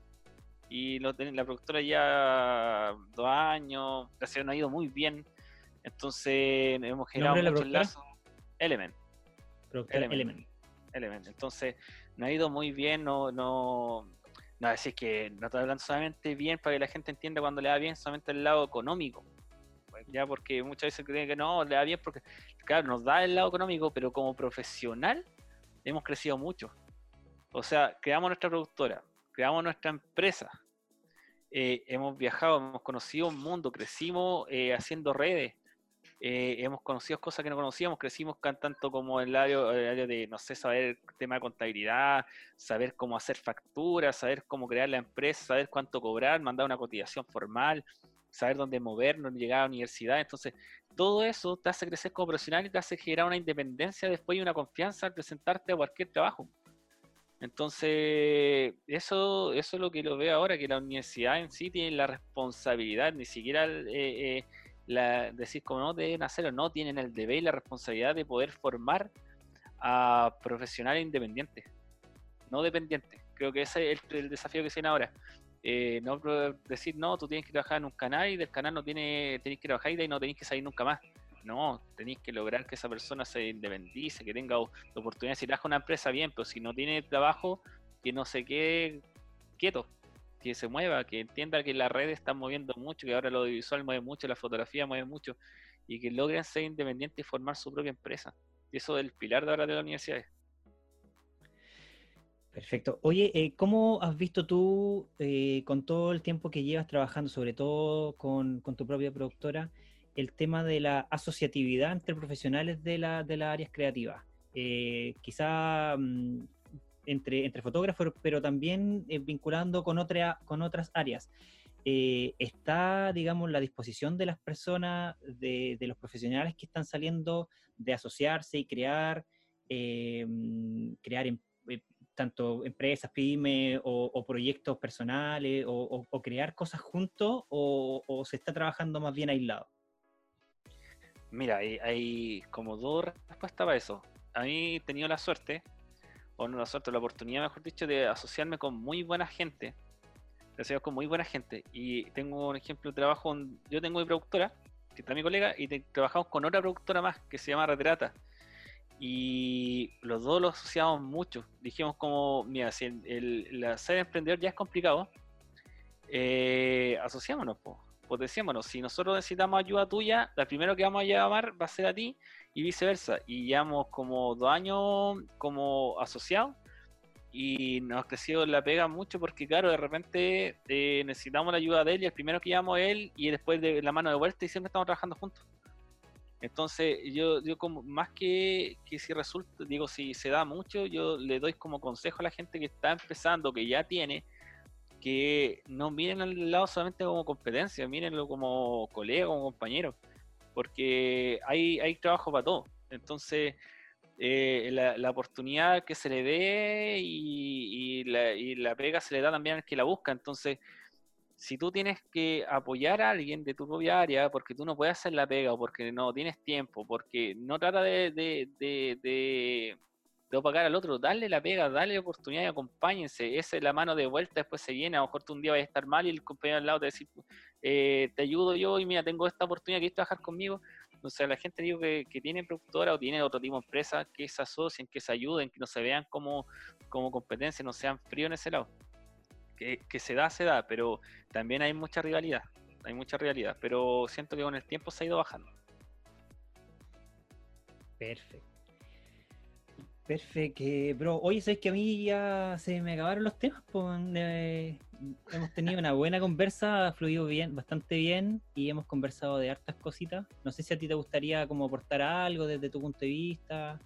[SPEAKER 2] y lo, la productora ya dos años, no ha ido muy bien. Entonces hemos generado muchos lazos. Element. Element. Element. Element. Entonces, no ha ido muy bien, no, no, no, decir que no estoy hablando solamente bien para que la gente entienda cuando le da bien solamente el lado económico. Pues, ya porque muchas veces creen que no, le da bien porque, claro, nos da el lado económico, pero como profesional hemos crecido mucho. O sea, creamos nuestra productora, creamos nuestra empresa, eh, hemos viajado, hemos conocido un mundo, crecimos eh, haciendo redes, eh, hemos conocido cosas que no conocíamos, crecimos tanto como el área, el área de, no sé, saber tema de contabilidad, saber cómo hacer facturas, saber cómo crear la empresa, saber cuánto cobrar, mandar una cotización formal, saber dónde movernos, llegar a la universidad. Entonces, todo eso te hace crecer como profesional y te hace generar una independencia después y una confianza al presentarte a cualquier trabajo. Entonces, eso, eso es lo que lo veo ahora, que la universidad en sí tiene la responsabilidad, ni siquiera eh, eh, la, decir como no deben hacerlo, no tienen el deber y la responsabilidad de poder formar a profesionales independientes, no dependientes. Creo que ese es el, desafío que tiene ahora. Eh, no decir, no, tú tienes que trabajar en un canal y del canal no tiene, que trabajar y ahí no tenés que salir nunca más. No, tenéis que lograr que esa persona se independice, que tenga oportunidades. Si trabaja una empresa, bien, pero si no tiene trabajo, que no se quede quieto, que se mueva, que entienda que las redes están moviendo mucho, que ahora lo audiovisual mueve mucho, la fotografía mueve mucho, y que logren ser independientes y formar su propia empresa. Y eso es el pilar de ahora de las universidades.
[SPEAKER 1] Perfecto. Oye, eh, ¿cómo has visto tú, eh, con todo el tiempo que llevas trabajando, sobre todo con, tu propia productora, el tema de la asociatividad entre profesionales de, la, de las áreas creativas? Eh, quizá mm, entre, entre fotógrafos, pero también eh, vinculando con, otra, con otras áreas. Eh, está, digamos, la disposición de las personas, de, los profesionales que están saliendo de asociarse y crear, eh, crear em, tanto empresas, pymes o, proyectos personales o, crear cosas juntos o, se está trabajando más bien aislado?
[SPEAKER 2] Mira, hay, hay como dos respuestas para eso. A mí he tenido la suerte o no la suerte, la oportunidad, mejor dicho, de asociarme con muy buena gente. Asociarme con muy buena gente. Y tengo un ejemplo de trabajo, yo tengo mi productora, que está mi colega, y trabajamos con otra productora más, que se llama Retrata. Y los dos lo asociamos mucho. Dijimos como, mira, si el, ser emprendedor ya es complicado, eh, asociámonos, pues potenciémonos. Si nosotros necesitamos ayuda tuya, la primero que vamos a llamar va a ser a ti y viceversa. Y llevamos como dos años como asociados y nos ha crecido la pega mucho porque, claro, de repente eh, necesitamos la ayuda de él y el primero que llamo es él y después de la mano de vuelta y siempre estamos trabajando juntos. Entonces, yo, yo como más que, que si resulta, digo, si se da mucho, yo le doy como consejo a la gente que está empezando, que ya tiene, que no miren al lado solamente como competencia, mírenlo como colega, como compañero, porque hay, hay trabajo para todo. Entonces, eh, la, oportunidad que se le dé y, la, la, pega se le da también al que la busca. Entonces, si tú tienes que apoyar a alguien de tu propia área porque tú no puedes hacer la pega o porque no tienes tiempo, porque no trata de debo pagar al otro, darle la pega, darle la oportunidad y acompáñense. Esa es la mano de vuelta, después se viene. A lo mejor tú un día vas a estar mal y el compañero al lado te va decir, eh, te ayudo yo y mira, tengo esta oportunidad, ¿quieres trabajar conmigo? O sea, la gente digo que, que tiene productora o tiene otro tipo de empresa, que se asocien, que se ayuden, que no se vean como, como competencia, no sean fríos en ese lado. Que, que se da, se da, pero también hay mucha rivalidad, hay mucha rivalidad, pero siento que con el tiempo se ha ido bajando.
[SPEAKER 1] Perfecto. Perfecto, bro. Oye, ¿sabes que a mí ya se me acabaron los temas? Pues, hemos tenido una buena conversa, ha fluido bien, bastante bien y hemos conversado de hartas cositas. No sé si a ti te gustaría como aportar algo desde tu punto de vista.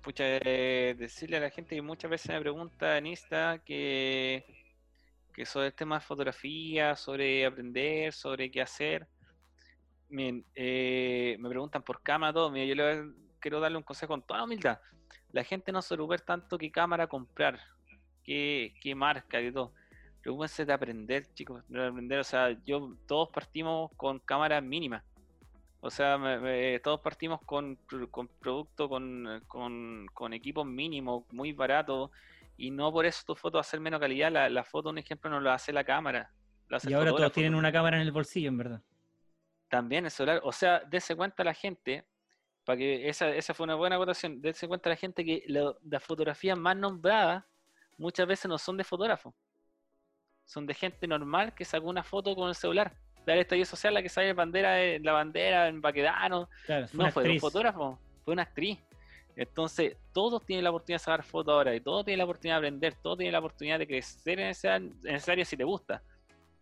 [SPEAKER 2] Pucha, eh, decirle a la gente que muchas veces me pregunta en Insta que, que sobre el tema de fotografía, sobre aprender, sobre qué hacer. Miren, eh, me preguntan por cámara todo. Mira, yo le quiero darle un consejo con toda humildad. La gente no se preocupe tanto qué cámara comprar, qué, qué marca, y todo. Preocúpense de aprender, chicos, de aprender. O sea, yo todos partimos con cámaras mínimas. O sea, todos partimos con, con productos, con, con, con, equipos mínimos, muy baratos. y no por eso tu foto va a ser menos calidad. La, la foto, un ejemplo, no lo hace la cámara.
[SPEAKER 1] y ahora todos tienen una cámara en el bolsillo, en verdad.
[SPEAKER 2] También el celular. O sea, dése cuenta la gente, para que esa, esa fue una buena votación, dése cuenta la gente que las fotografías más nombradas muchas veces no son de fotógrafo. Son de gente normal que sacó una foto con el celular. La estadio social, la que sale bandera, la bandera en Baquedano. no fue un fotógrafo, fue una actriz. Entonces, todos tienen la oportunidad de sacar fotos ahora y todos tienen la oportunidad de aprender, todos tienen la oportunidad de crecer en esa, en esa área si te gusta.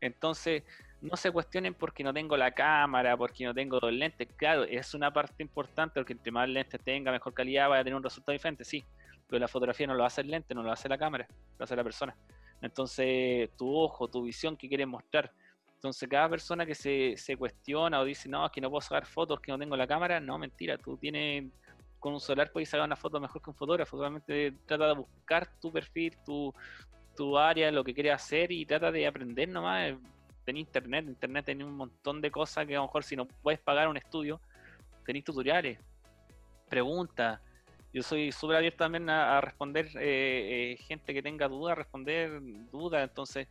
[SPEAKER 2] Entonces, no se cuestionen porque no tengo la cámara, porque no tengo los lentes. Claro, es una parte importante porque entre más lentes tenga, mejor calidad, va a tener un resultado diferente, sí. Pero la fotografía no lo hace el lente, no lo hace la cámara, lo hace la persona. Entonces, tu ojo, tu visión que quieres mostrar. Entonces, cada persona que se, se cuestiona o dice, no, es que no puedo sacar fotos, que no tengo la cámara, no, mentira, tú tienes con un celular puedes sacar una foto mejor que un fotógrafo. Solamente trata de buscar tu perfil, tu, tu área, lo que quieres hacer y trata de aprender nomás. En internet, internet tiene un montón de cosas que a lo mejor si no puedes pagar un estudio, tenéis tutoriales, preguntas. Yo soy súper abierto también a, responder eh, eh, gente que tenga dudas, responder dudas. Entonces,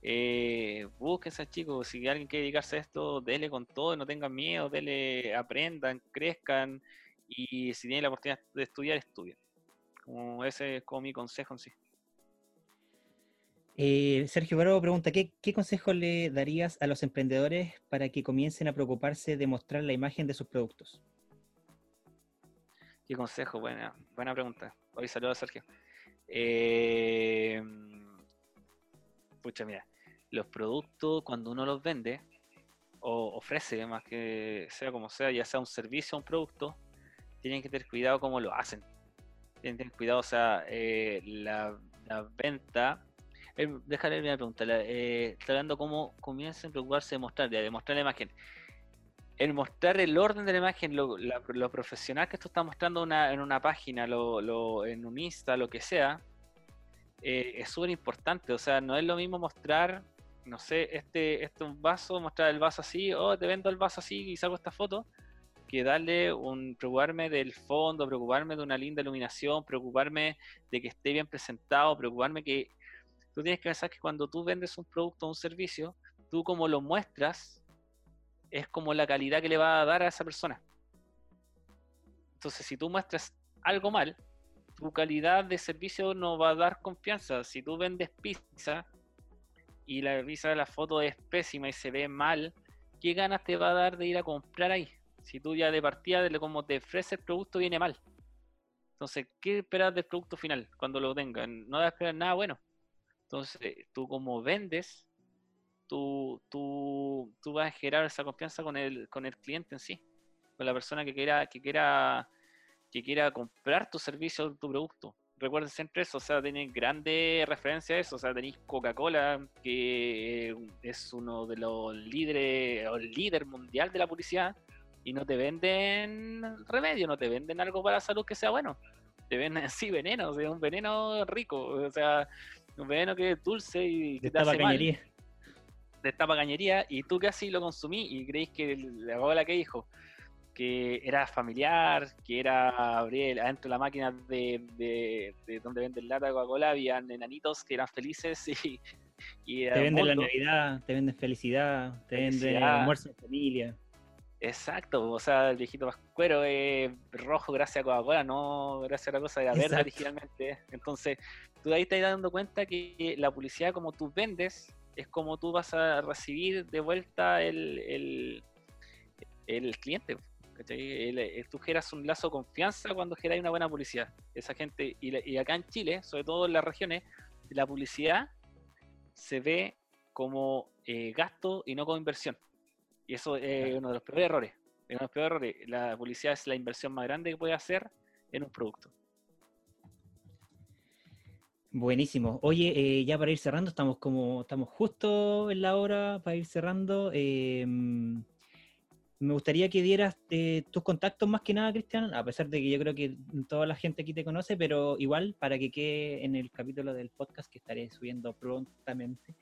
[SPEAKER 2] eh, búsquense chicos, si alguien quiere dedicarse a esto, dele con todo, no tengan miedo, dele, aprendan, crezcan y si tienen la oportunidad de estudiar, estudien. Como ese es como mi consejo en sí.
[SPEAKER 1] Eh, Sergio Bravo pregunta, ¿qué, ¿qué consejo le darías a los emprendedores para que comiencen a preocuparse de mostrar la imagen de sus productos?
[SPEAKER 2] ¿Qué consejo? Buena, buena pregunta. Hoy saludo a Sergio. Eh, mira, los productos cuando uno los vende o ofrece, más que sea como sea, ya sea un servicio o un producto, tienen que tener cuidado cómo lo hacen. Tienen que tener cuidado, o sea, eh, la, venta. Eh, déjale una pregunta. Eh, hablando cómo comienzan a preocuparse de mostrar, de mostrar la imagen. El mostrar el orden de la imagen, lo, profesional que esto está mostrando en una página, lo, en un Insta, lo que sea, eh, es súper importante. O sea, no es lo mismo mostrar, no sé, este, este vaso, mostrar el vaso así, o oh, te vendo el vaso así y saco esta foto que darle un preocuparme del fondo, preocuparme de una linda iluminación, preocuparme de que esté bien presentado, preocuparme que tú tienes que pensar que cuando tú vendes un producto o un servicio, tú como lo muestras es como la calidad que le va a dar a esa persona. Entonces, si tú muestras algo mal, tu calidad de servicio no va a dar confianza. Si tú vendes pizza y la pizza de la foto es pésima y se ve mal, ¿qué ganas te va a dar de ir a comprar ahí? Si tú ya de partida, de cómo te ofrece el producto, viene mal. Entonces, ¿qué esperas del producto final cuando lo tengan? No debes esperar nada bueno. Entonces, tú como vendes, tú, tú, tú vas a generar esa confianza con el, con el cliente en sí, con la persona que quiera, que quiera, que quiera comprar tu servicio o tu producto. Recuerden siempre eso, o sea, tenéis grandes referencias a eso, o sea, tenéis Coca-Cola, que es uno de los líderes, o el líder mundial de la publicidad, y no te venden remedio, no te venden algo para la salud que sea bueno. Te venden así veneno, o sea, un veneno rico, o sea, veneno que es dulce y que
[SPEAKER 1] te hace mal.
[SPEAKER 2] De esta cañería, y tú así lo consumí y creéis que la abuela que dijo que era familiar, que era abrir adentro de la máquina de, de, donde venden lata de Coca-Cola, habían enanitos que eran felices y,
[SPEAKER 1] y te venden la Navidad, te venden felicidad, te venden almuerzo en familia.
[SPEAKER 2] Exacto, o sea, el viejito pascuero es rojo gracias a Coca-Cola, no gracias a la cosa, era verde originalmente. Entonces, tú ahí estás dando cuenta que la publicidad, como tú vendes, es como tú vas a recibir de vuelta el, el, cliente. El, tú generas un lazo de confianza cuando generas una buena publicidad. Esa gente, y, acá en Chile, sobre todo en las regiones, la publicidad se ve como eh, gasto y no como inversión. Y eso es uno de los peores errores. Uno de los peores errores. La publicidad es la inversión más grande que puede hacer en un producto.
[SPEAKER 1] Buenísimo. Oye, eh, ya para ir cerrando, estamos como estamos justo en la hora para ir cerrando. Em, me gustaría que dieras eh, tus contactos más que nada, Cristian, a pesar de que yo creo que toda la gente aquí te conoce, pero igual para que quede en el capítulo del podcast que estaré subiendo prontamente.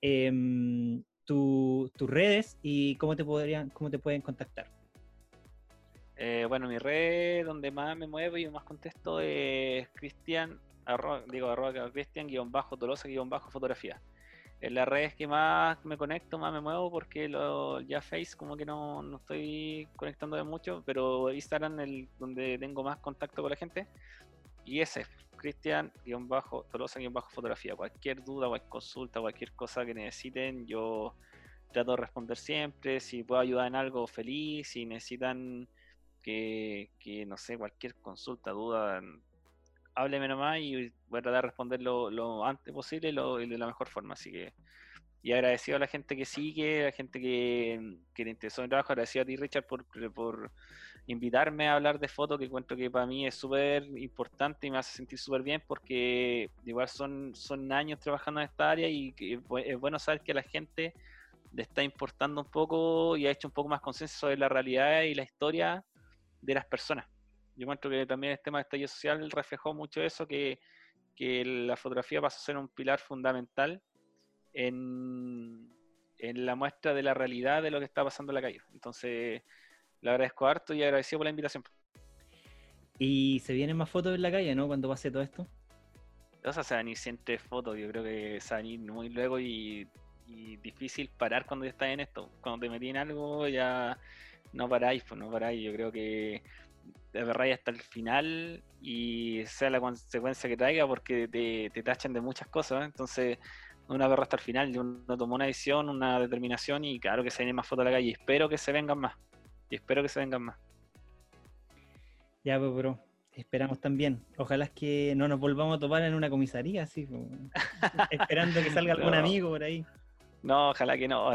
[SPEAKER 1] Em, tus redes y cómo te podrían, cómo te pueden contactar.
[SPEAKER 2] Eh, bueno, mi red donde más me muevo y más contesto es Cristian digo arroba Cristian guion bajo Tolosa guion bajo fotografía. En las redes que más me conecto, más me muevo, porque lo, ya Face como que no, no estoy conectando de mucho, pero Instagram el donde tengo más contacto con la gente. Y ese, Cristian-Tolosa-Fotografía. Cualquier duda, cualquier consulta, cualquier cosa que necesiten, yo trato de responder siempre. Si puedo ayudar en algo, feliz. Si necesitan que, no sé, cualquier consulta, duda, hábleme nomás y voy a tratar de responder lo, antes posible y, de la mejor forma. Así que, y agradecido a la gente que sigue, a la gente que, que le interesó mi trabajo, agradecido a ti, Richard, por, por invitarme a hablar de fotos, que encuentro que para mí es súper importante y me hace sentir súper bien porque igual son, son años trabajando en esta área y es bueno saber que la gente le está importando un poco y ha hecho un poco más conciencia sobre la realidad y la historia de las personas. Yo encuentro que también el tema de estallido social reflejó mucho eso, que, que la fotografía pasó a ser un pilar fundamental en, en la muestra de la realidad de lo que está pasando en la calle. Entonces, le agradezco harto y agradecido por la invitación.
[SPEAKER 1] Y se vienen más fotos en la calle, ¿no? Cuando pase todo esto.
[SPEAKER 2] O sea, se van a ir siempre fotos, yo creo que se van a ir muy luego y, difícil parar cuando ya estás en esto. Cuando te metí en algo ya no paráis, pues no paráis. Yo creo que agarráis hasta el final y sea la consecuencia que traiga porque te, te tachan de muchas cosas. Entonces, una perra hasta el final, uno tomó una decisión, una determinación y claro que se vienen más fotos a la calle. Espero que se vengan más. Y espero que se vengan más.
[SPEAKER 1] Ya, pues, bro. Esperamos también. Ojalá es que no nos volvamos a topar en una comisaría, así, esperando que salga algún amigo por ahí.
[SPEAKER 2] No, ojalá que no,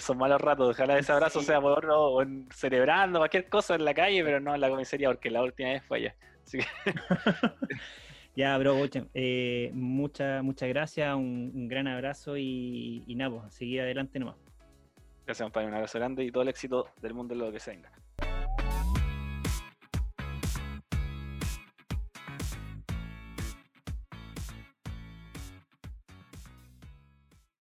[SPEAKER 2] son malos ratos. Ojalá ese abrazo sea por o celebrando cualquier cosa en la calle, pero no en la comisaría, porque la última vez fue allá.
[SPEAKER 1] ya, bro, eh, muchas muchas gracias, un, gran abrazo y, y nada, pues, seguir adelante nomás.
[SPEAKER 2] Gracias, compadre. Un abrazo grande y todo el éxito del mundo en lo que se venga.